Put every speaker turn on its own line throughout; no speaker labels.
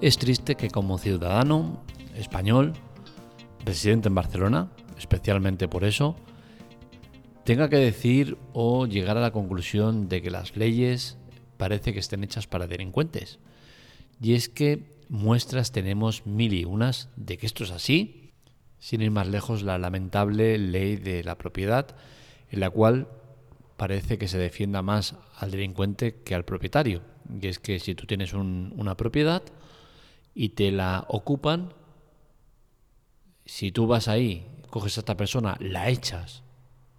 Es triste que como ciudadano español, residente en Barcelona, especialmente por eso, tenga que decir o llegar a la conclusión de que las leyes parece que estén hechas para delincuentes. Y es que muestras tenemos mil y unas de que esto es así, sin ir más lejos la lamentable ley de la propiedad, en la cual parece que se defienda más al delincuente que al propietario. Y es que si tú tienes una propiedad y te la ocupan, si tú vas ahí, coges a esta persona, la echas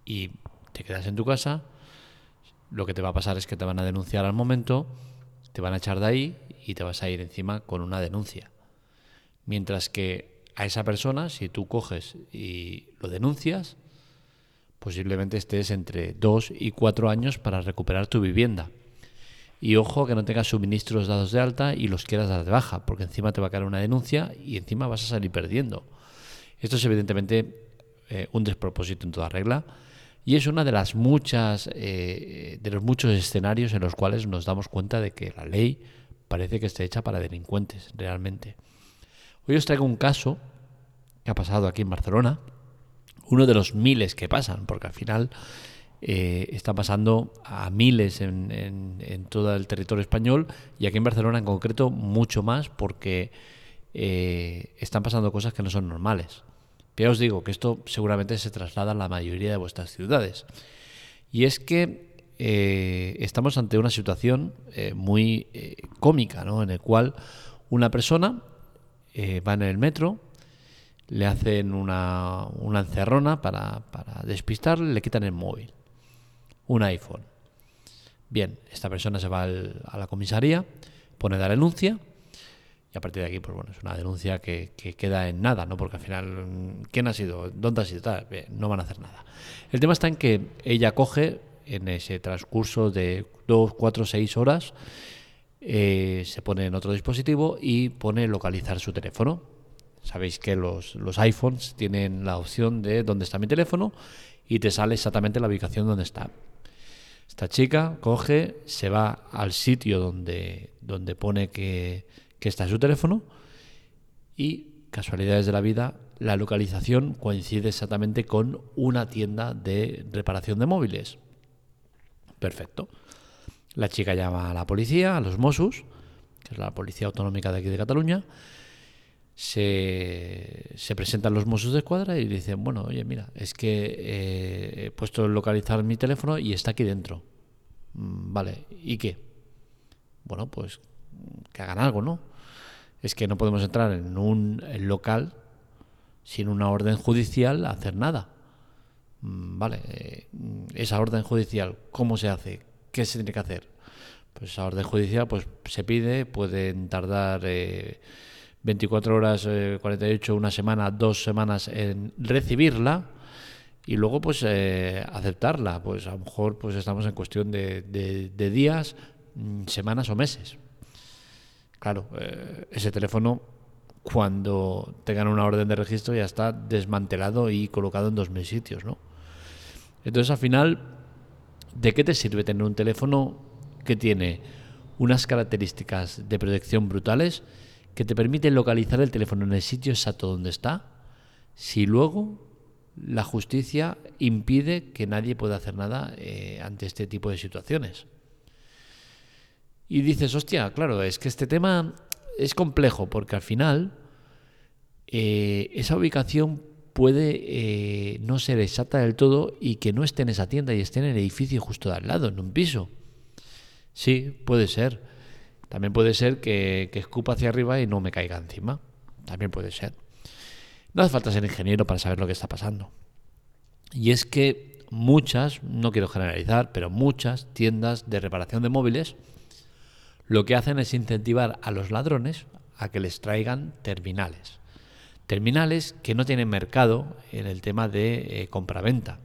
y te quedas en tu casa, lo que te va a pasar es que te van a denunciar al momento, te van a echar de ahí y te vas a ir encima con una denuncia. Mientras que a esa persona, si tú coges y lo denuncias, posiblemente estés entre dos y cuatro años para recuperar tu vivienda. Y ojo que no tengas suministros dados de alta y los quieras dar de baja, porque encima te va a caer una denuncia y encima vas a salir perdiendo. Esto es evidentemente eh, un despropósito en toda regla y es una de las muchas eh, de los muchos escenarios en los cuales nos damos cuenta de que la ley parece que está hecha para delincuentes realmente. Hoy os traigo un caso que ha pasado aquí en Barcelona, uno de los miles que pasan, porque al final eh, está pasando a miles en, en, todo el territorio español y aquí en Barcelona en concreto mucho más porque están pasando cosas que no son normales. Pero os digo que esto seguramente se traslada a la mayoría de vuestras ciudades. Y es que eh, estamos ante una situación eh, muy eh, cómica, ¿no? En el cual una persona va en el metro, le hacen una, una encerrona para despistarle, le quitan el móvil, un iPhone. Bien, esta persona se va a la comisaría, pone la denuncia y a partir de aquí, pues bueno, es una denuncia que, queda en nada, ¿no? Porque al final, ¿quién ha sido? ¿Dónde ha sido? no van a hacer nada. El tema está en que ella coge en ese transcurso de dos, cuatro, seis horas, eh, se pone en otro dispositivo y pone localizar su teléfono. Sabéis que los, los iPhones tienen la opción de dónde está mi teléfono y te sale exactamente la ubicación donde está. Esta chica coge, se va al sitio donde, donde pone que, que está su teléfono y, casualidades de la vida, la localización coincide exactamente con una tienda de reparación de móviles. Perfecto. La chica llama a la policía, a los Mossos, que es la policía autonómica de aquí de Cataluña. Se, se presentan los Mossos de escuadra y dicen, bueno, oye, mira, es que eh, he puesto localizar mi teléfono y está aquí dentro. Mm, vale, ¿y qué? Bueno, pues que hagan algo, ¿no? es que no podemos entrar en un local sin una orden judicial hacer nada. Mm, vale, eh, esa orden judicial, ¿cómo se hace? ¿Qué se tiene que hacer? Pues esa orden judicial pues se pide, pueden tardar 24 eh, horas, 48, eh, una semana, dos semanas en recibirla y luego pues aceptarla. Pues a lo mejor pues estamos en cuestión de, de días, mm, semanas o meses. Claro, eh, ese teléfono cuando tengan una orden de registro ya está desmantelado y colocado en dos mil sitios, ¿no? Entonces al final, ¿de qué te sirve tener un teléfono que tiene unas características de protección brutales que te permiten localizar el teléfono en el sitio exacto donde está, si luego la justicia impide que nadie pueda hacer nada eh, ante este tipo de situaciones? Y dices, hostia, claro, es que este tema es complejo porque al final eh, esa ubicación puede eh, no ser exacta del todo y que no esté en esa tienda y esté en el edificio justo de al lado, en un piso. Sí, puede ser. También puede ser que, que escupa hacia arriba y no me caiga encima. También puede ser. No hace falta ser ingeniero para saber lo que está pasando. Y es que muchas, no quiero generalizar, pero muchas tiendas de reparación de móviles lo que hacen es incentivar a los ladrones a que les traigan terminales. Terminales que no tienen mercado en el tema de eh, compraventa.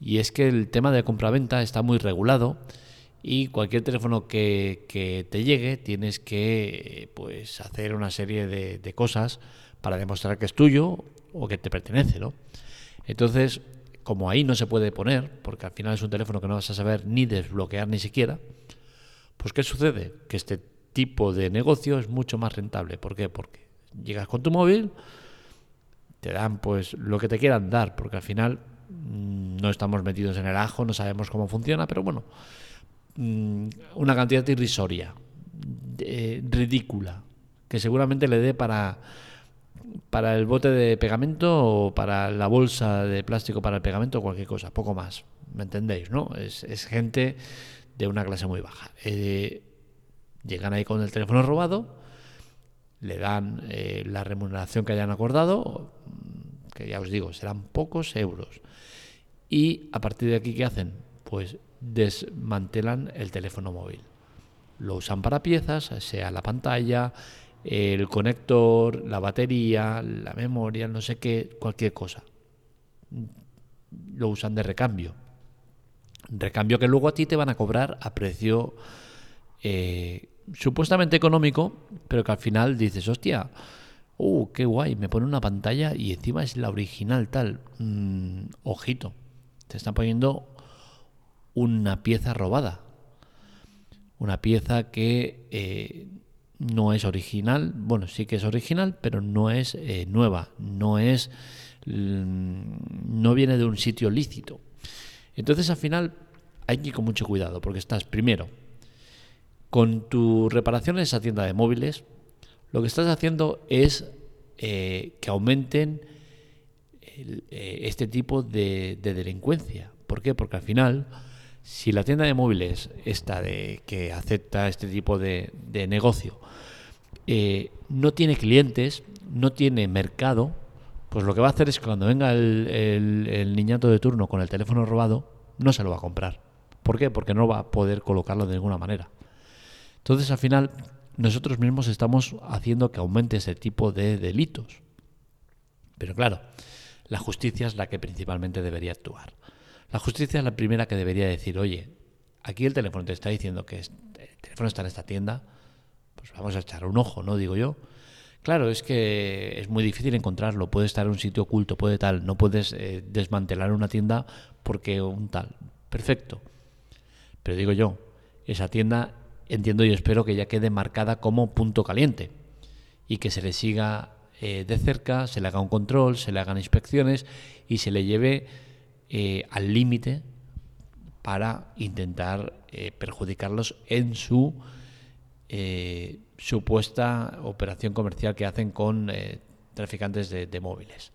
Y es que el tema de compraventa está muy regulado y cualquier teléfono que, te llegue tienes que pues, hacer una serie de, cosas para demostrar que es tuyo o que te pertenece. ¿no? Entonces, como ahí no se puede poner, porque al final es un teléfono que no vas a saber ni desbloquear ni siquiera, pues ¿qué sucede? Que este tipo de negocio es mucho más rentable. ¿Por qué? Porque llegas con tu móvil, te dan pues lo que te quieran dar, porque al final mm, no estamos metidos en el ajo, no sabemos cómo funciona, pero bueno, mm, una cantidad irrisoria, ridícula, que seguramente le dé para para el bote de pegamento o para la bolsa de plástico para el pegamento o cualquier cosa, poco más. ¿Me entendéis? ¿no? Es, gente de una clase muy baja. Eh, llegan ahí con el teléfono robado, le dan eh, la remuneración que hayan acordado, que ya os digo, serán pocos euros. Y a partir de aquí, ¿qué hacen? Pues desmantelan el teléfono móvil. Lo usan para piezas, sea la pantalla, el conector, la batería, la memoria, no sé qué, cualquier cosa. Lo usan de recambio. Recambio que luego a ti te van a cobrar a precio eh, supuestamente económico, pero que al final dices, hostia, uh, qué guay, me pone una pantalla y encima es la original tal. Mm, ojito, te están poniendo una pieza robada. Una pieza que eh, no es original, bueno, sí que es original, pero no es eh, nueva, no es mm, no viene de un sitio lícito. Entonces al final hay que ir con mucho cuidado, porque estás primero con tu reparación en esa tienda de móviles, lo que estás haciendo es eh, que aumenten este tipo de, delincuencia. ¿Por qué? Porque al final, si la tienda de móviles, esta de que acepta este tipo de negocio, eh, no tiene clientes, no tiene mercado, pues lo que va a hacer es que cuando venga el, niñato de turno con el teléfono robado, no se lo va a comprar. ¿Por qué? Porque no va a poder colocarlo de ninguna manera. Entonces, al final, nosotros mismos estamos haciendo que aumente ese tipo de delitos. Pero claro, la justicia es la que principalmente debería actuar. La justicia es la primera que debería decir, oye, aquí el teléfono te está diciendo que el teléfono está en esta tienda, pues vamos a echar un ojo, ¿no? Digo yo. Claro, es que es muy difícil encontrarlo, puede estar en un sitio oculto, puede tal, no puedes eh, desmantelar una tienda porque un tal. Perfecto. Pero digo yo, esa tienda entiendo y espero que ya quede marcada como punto caliente y que se le siga eh, de cerca, se le haga un control, se le hagan inspecciones y se le lleve eh, al límite para intentar perjudicarlos en su eh, supuesta operación comercial que hacen con eh, traficantes de, móviles.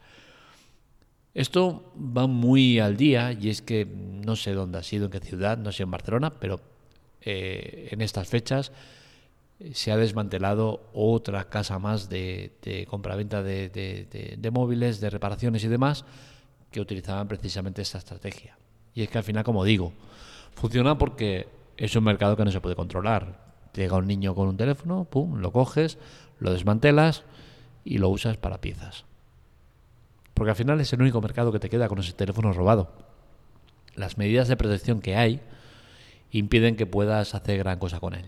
Esto va muy al día y es que no sé dónde ha sido, en qué ciudad, no sé en Barcelona, pero eh, en estas fechas se ha desmantelado otra casa más de, de compraventa de, móviles, de reparaciones y demás que utilizaban precisamente esta estrategia. Y es que al final, como digo, funciona porque es un mercado que no se puede controlar llega un niño con un teléfono, pum, lo coges, lo desmantelas y lo usas para piezas. Porque al final es el único mercado que te queda con ese teléfono robado. Las medidas de protección que hay impiden que puedas hacer gran cosa con él.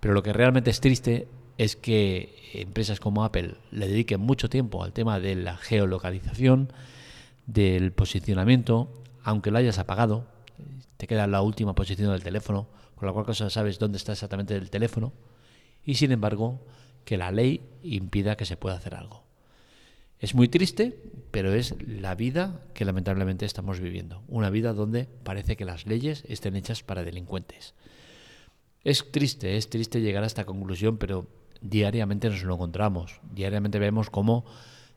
Pero lo que realmente es triste es que empresas como Apple le dediquen mucho tiempo al tema de la geolocalización, del posicionamiento, aunque lo hayas apagado, te queda la última posición del teléfono, con la cual cosa sabes dónde está exactamente el teléfono, y sin embargo que la ley impida que se pueda hacer algo. Es muy triste, pero es la vida que lamentablemente estamos viviendo. Una vida donde parece que las leyes estén hechas para delincuentes. Es triste, es triste llegar a esta conclusión, pero diariamente nos lo encontramos. Diariamente vemos cómo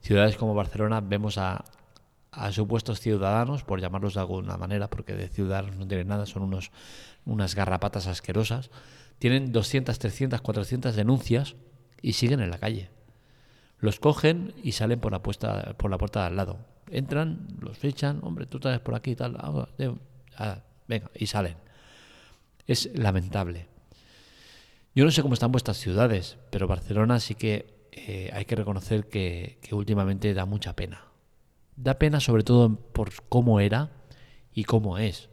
ciudades como Barcelona vemos a, a supuestos ciudadanos, por llamarlos de alguna manera, porque de ciudadanos no tienen nada, son unos, unas garrapatas asquerosas, tienen 200, 300, 400 denuncias y siguen en la calle. Los cogen y salen por la, puesta, por la puerta de al lado. Entran, los fichan, hombre, tú estás por aquí y tal, venga, y salen. Es lamentable. Yo no sé cómo están vuestras ciudades, pero Barcelona sí que eh, hay que reconocer que últimamente da mucha pena da pena sobre todo por cómo era y cómo es.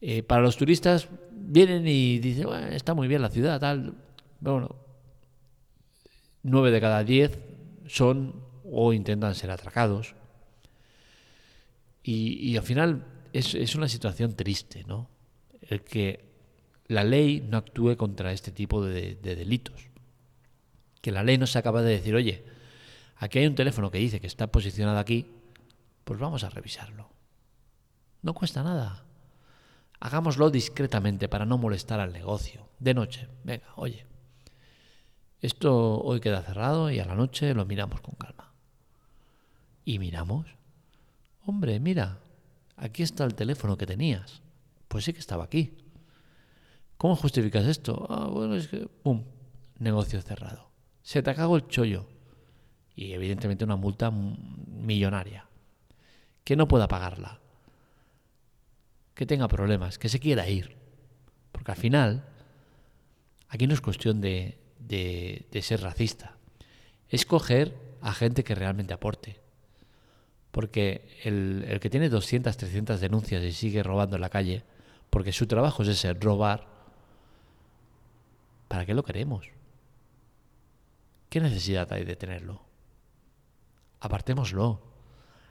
Eh, para los turistas vienen y dicen, está muy bien la ciudad, tal. Bueno, nueve de cada diez son o intentan ser atracados. Y, al final es, es, una situación triste, ¿no? El que la ley no actúe contra este tipo de, de delitos. Que la ley no se acaba de decir, oye, aquí hay un teléfono que dice que está posicionado aquí, pues vamos a revisarlo. No cuesta nada. Hagámoslo discretamente para no molestar al negocio. De noche, venga, oye, esto hoy queda cerrado y a la noche lo miramos con calma. Y miramos. Hombre, mira, aquí está el teléfono que tenías. Pues sí que estaba aquí. ¿Cómo justificas esto? Ah, bueno, es que, ¡pum! Negocio cerrado. Se te acabó el chollo. Y evidentemente una multa millonaria. Que no pueda pagarla. Que tenga problemas, que se quiera ir. Porque al final, aquí no es cuestión de, de, ser racista. Es coger a gente que realmente aporte. Porque el, el, que tiene 200, 300 denuncias y sigue robando en la calle, porque su trabajo es ese, robar, ¿para qué lo queremos? ¿Qué necesidad hay de tenerlo? Apartémoslo.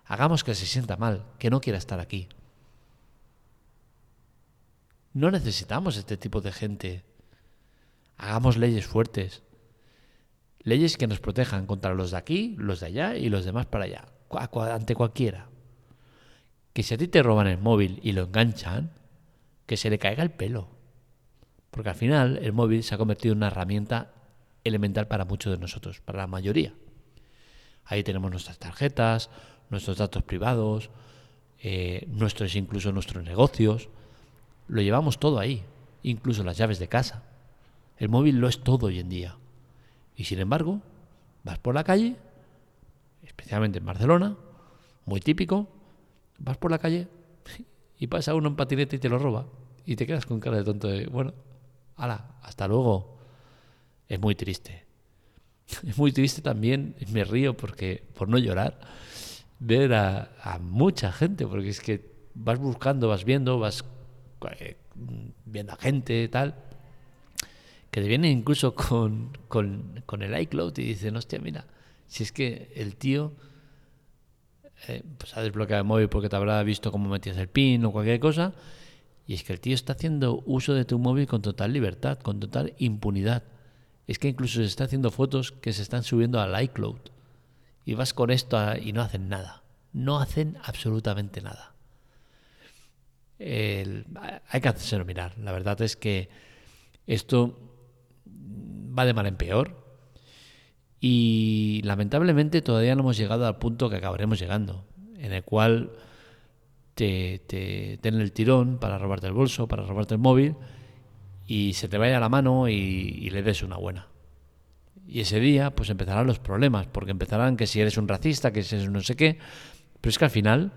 Hagamos que se sienta mal, que no quiera estar aquí. No necesitamos este tipo de gente Hagamos leyes fuertes. Leyes que nos protejan contra los de aquí, los de allá y los demás para allá. Ante cualquiera. Que si a ti te roban el móvil y lo enganchan, que se le caiga el pelo. Porque al final el móvil se ha convertido en una herramienta elemental para muchos de nosotros, para la mayoría. Ahí tenemos nuestras tarjetas, nuestros datos privados, eh, nuestros incluso nuestros negocios. Lo llevamos todo ahí, incluso las llaves de casa. El móvil lo es todo hoy en día. Y sin embargo, vas por la calle, especialmente en Barcelona, muy típico, vas por la calle y pasa uno en patinete y te lo roba. Y te quedas con cara de tonto de, bueno, ala, hasta luego. Es muy triste. Es muy triste también, me río porque, por no llorar, ver a, mucha gente, porque es que vas buscando, vas viendo, vas eh, viendo a gente, tal, que te vienen incluso con, con, el iCloud y dicen, hostia, mira, si es que el tío eh, pues ha desbloqueado el móvil porque te habrá visto cómo metías el PIN o cualquier cosa, y es que el tío está haciendo uso de tu móvil con total libertad, con total impunidad. Es que incluso se está haciendo fotos que se están subiendo al iCloud. Y vas con esto y no hacen nada. No hacen absolutamente nada. hay que hacerse mirar. La verdad es que esto va de mal en peor. Y lamentablemente todavía no hemos llegado al punto que acabaremos llegando, en el cual te, te den el tirón para robarte el bolso, para robarte el móvil, y se te vaya la mano y, le des una buena. Y ese día, pues empezarán los problemas, porque empezarán que si eres un racista, que si eres no sé qué. Pero es que al final,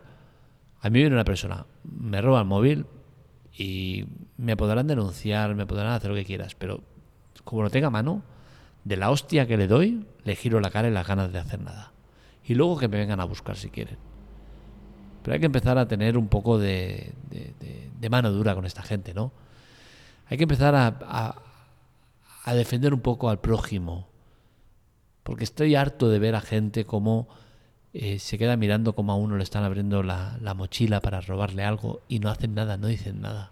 a mí viene una persona, me roba el móvil y me podrán denunciar, me podrán hacer lo que quieras, pero como lo tenga mano, de la hostia que le doy, le giro la cara y las ganas de hacer nada. Y luego que me vengan a buscar si quieren. Pero hay que empezar a tener un poco de, mano dura con esta gente, ¿no? Hay que empezar a, defender un poco al prójimo. Porque estoy harto de ver a gente como eh, se queda mirando como a uno le están abriendo la, la mochila para robarle algo y no hacen nada, no dicen nada.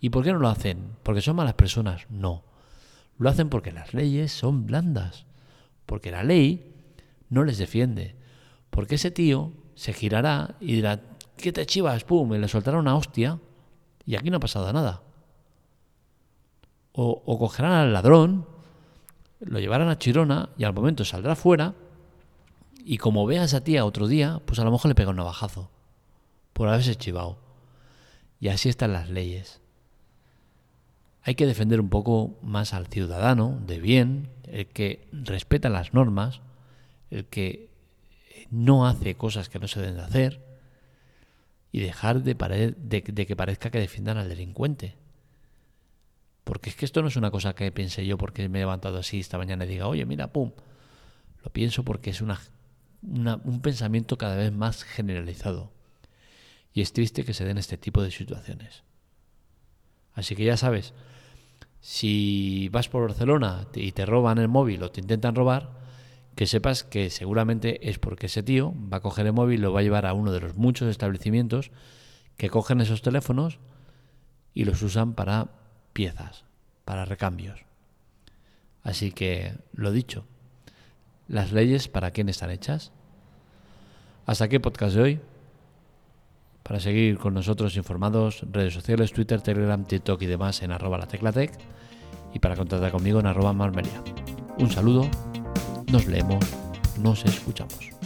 ¿Y por qué no lo hacen? ¿Porque son malas personas? No. Lo hacen porque las leyes son blandas. Porque la ley no les defiende. Porque ese tío se girará y dirá, ¿qué te chivas? Pum, y le soltará una hostia y aquí no ha pasado nada. O, cogerán al ladrón, lo llevarán a Chirona y al momento saldrá fuera y como vea a esa tía otro día, pues a lo mejor le pega un navajazo por haberse chivado. Y así están las leyes. Hay que defender un poco más al ciudadano de bien, el que respeta las normas, el que no hace cosas que no se deben de hacer y dejar de, de, que parezca que defiendan al delincuente. Porque es que esto no es una cosa que pensé yo porque me he levantado así esta mañana y diga, oye, mira, pum. Lo pienso porque es una, un pensamiento cada vez más generalizado. Y es triste que se den este tipo de situaciones. Así que ya sabes, si vas por Barcelona y te roban el móvil o te intentan robar, que sepas que seguramente es porque ese tío va a coger el móvil y lo va a llevar a uno de los muchos establecimientos que cogen esos teléfonos y los usan para piezas, para recambios. Así que, lo dicho, las leyes para quién están hechas. Hasta aquí el podcast de hoy. Para seguir con nosotros informados, redes sociales, Twitter, Telegram, TikTok y demás en arroba la teclatec y para contactar conmigo en arroba marmelia. Un saludo, nos leemos, nos escuchamos.